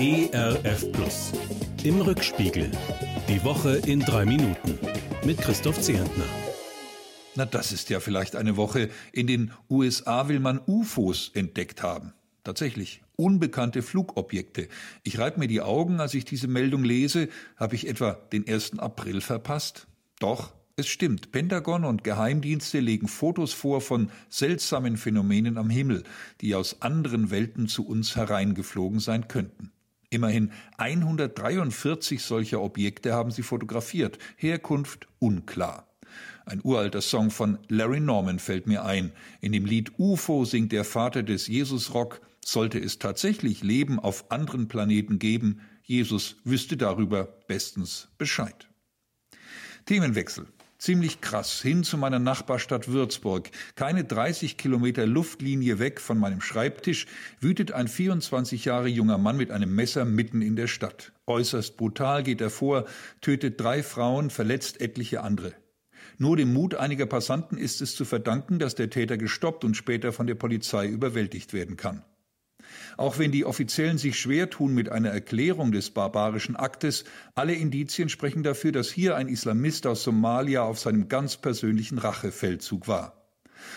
ERF Plus. Im Rückspiegel. Die Woche in drei Minuten. Mit Christoph Zehentner. Na, das ist ja vielleicht eine Woche. In den USA will man UFOs entdeckt haben. Tatsächlich, unbekannte Flugobjekte. Ich reibe mir die Augen, als ich diese Meldung lese. Habe ich etwa den 1. April verpasst? Doch, es stimmt, Pentagon und Geheimdienste legen Fotos vor von seltsamen Phänomenen am Himmel, die aus anderen Welten zu uns hereingeflogen sein könnten. Immerhin 143 solcher Objekte haben sie fotografiert, Herkunft unklar. Ein uralter Song von Larry Norman fällt mir ein. In dem Lied UFO singt der Vater des Jesus-Rock, sollte es tatsächlich Leben auf anderen Planeten geben, Jesus wüsste darüber bestens Bescheid. Themenwechsel. Ziemlich krass, hin zu meiner Nachbarstadt Würzburg. Keine 30 Kilometer Luftlinie weg von meinem Schreibtisch wütet ein 24 Jahre junger Mann mit einem Messer mitten in der Stadt. Äußerst brutal geht er vor, tötet drei Frauen, verletzt etliche andere. Nur dem Mut einiger Passanten ist es zu verdanken, dass der Täter gestoppt und später von der Polizei überwältigt werden kann. Auch wenn die Offiziellen sich schwer tun mit einer Erklärung des barbarischen Aktes, alle Indizien sprechen dafür, dass hier ein Islamist aus Somalia auf seinem ganz persönlichen Rachefeldzug war.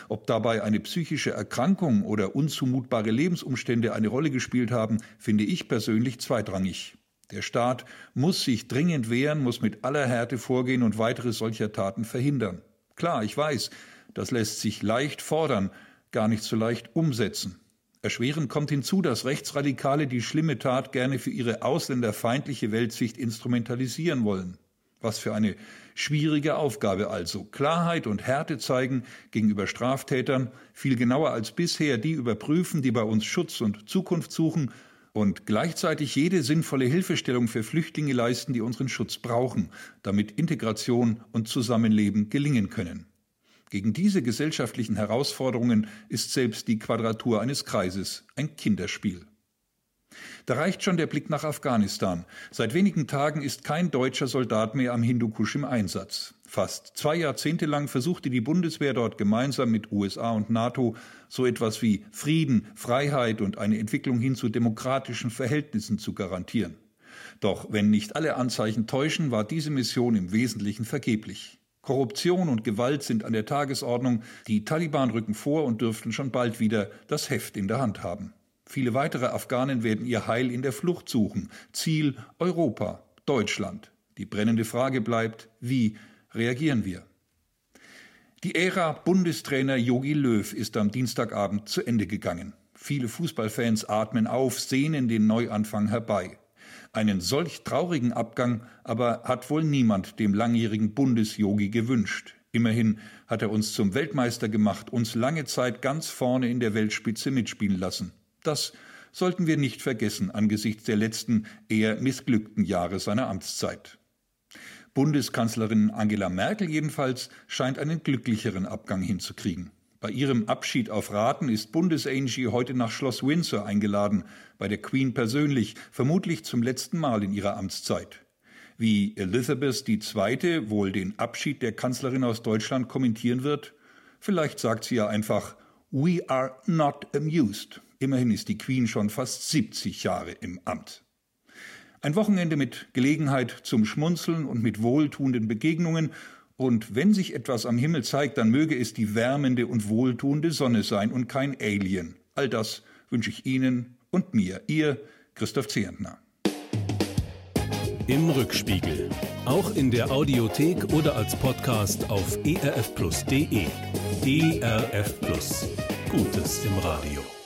Ob dabei eine psychische Erkrankung oder unzumutbare Lebensumstände eine Rolle gespielt haben, finde ich persönlich zweitrangig. Der Staat muss sich dringend wehren, muss mit aller Härte vorgehen und weitere solcher Taten verhindern. Klar, ich weiß, das lässt sich leicht fordern, gar nicht so leicht umsetzen. Erschwerend kommt hinzu, dass Rechtsradikale die schlimme Tat gerne für ihre ausländerfeindliche Weltsicht instrumentalisieren wollen. Was für eine schwierige Aufgabe also. Klarheit und Härte zeigen gegenüber Straftätern, viel genauer als bisher die überprüfen, die bei uns Schutz und Zukunft suchen und gleichzeitig jede sinnvolle Hilfestellung für Flüchtlinge leisten, die unseren Schutz brauchen, damit Integration und Zusammenleben gelingen können. Gegen diese gesellschaftlichen Herausforderungen ist selbst die Quadratur eines Kreises ein Kinderspiel. Da reicht schon der Blick nach Afghanistan. Seit wenigen Tagen ist kein deutscher Soldat mehr am Hindukusch im Einsatz. Fast zwei Jahrzehnte lang versuchte die Bundeswehr dort gemeinsam mit USA und NATO so etwas wie Frieden, Freiheit und eine Entwicklung hin zu demokratischen Verhältnissen zu garantieren. Doch wenn nicht alle Anzeichen täuschen, war diese Mission im Wesentlichen vergeblich. Korruption und Gewalt sind an der Tagesordnung. Die Taliban rücken vor und dürften schon bald wieder das Heft in der Hand haben. Viele weitere Afghanen werden ihr Heil in der Flucht suchen. Ziel Europa, Deutschland. Die brennende Frage bleibt, wie reagieren wir? Die Ära Bundestrainer Jogi Löw ist am Dienstagabend zu Ende gegangen. Viele Fußballfans atmen auf, sehnen den Neuanfang herbei. Einen solch traurigen Abgang aber hat wohl niemand dem langjährigen Bundesjogi gewünscht. Immerhin hat er uns zum Weltmeister gemacht, uns lange Zeit ganz vorne in der Weltspitze mitspielen lassen. Das sollten wir nicht vergessen angesichts der letzten eher missglückten Jahre seiner Amtszeit. Bundeskanzlerin Angela Merkel jedenfalls scheint einen glücklicheren Abgang hinzukriegen. Bei ihrem Abschied auf Raten ist Bundesangie heute nach Schloss Windsor eingeladen, bei der Queen persönlich, vermutlich zum letzten Mal in ihrer Amtszeit. Wie Elizabeth II. wohl den Abschied der Kanzlerin aus Deutschland kommentieren wird? Vielleicht sagt sie ja einfach We are not amused. Immerhin ist die Queen schon fast 70 Jahre im Amt. Ein Wochenende mit Gelegenheit zum Schmunzeln und mit wohltuenden Begegnungen und wenn sich etwas am Himmel zeigt, dann möge es die wärmende und wohltuende Sonne sein und kein Alien. All das wünsche ich Ihnen und mir, Ihr Christoph Zehentner. Im Rückspiegel. Auch in der Audiothek oder als Podcast auf erfplus.de. ERF Plus. Gutes im Radio.